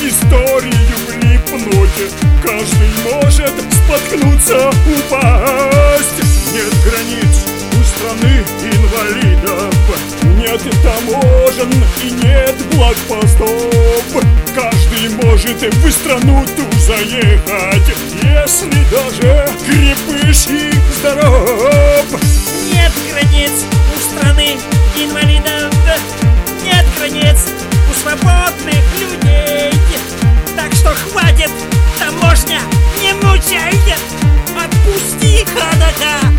историю влипнуть Каждый может споткнуться, упасть. Нет границ у страны инвалидов. Нет таможен и нет блокпостов. Каждый может в страну ту заехать Если даже крепыш и здоров. Нет границ у страны инвалидов. Нет границ у свободных людей хватит, таможня, не мучай Отпусти ходока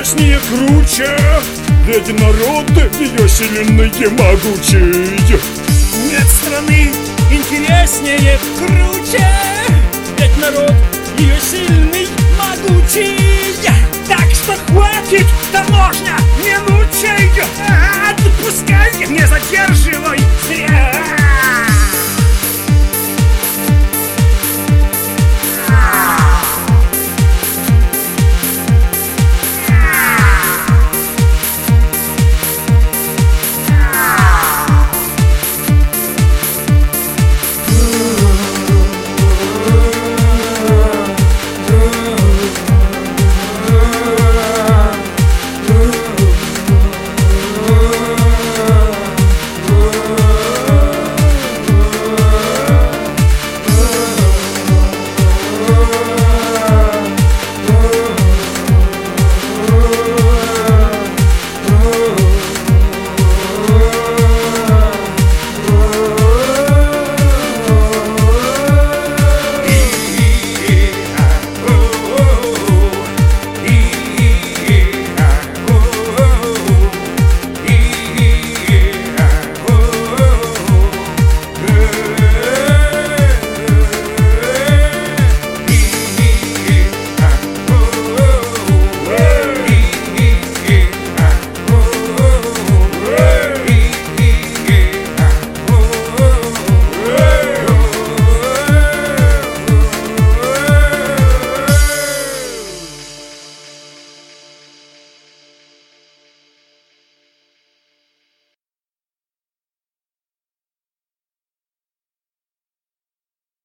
интереснее круче. Ведь народ ее сильный и могучий. Нет страны интереснее, круче. Ведь народ ее сильный, могучий. Так что хватит, таможня, не мучай. Отпускай, не задерживай зря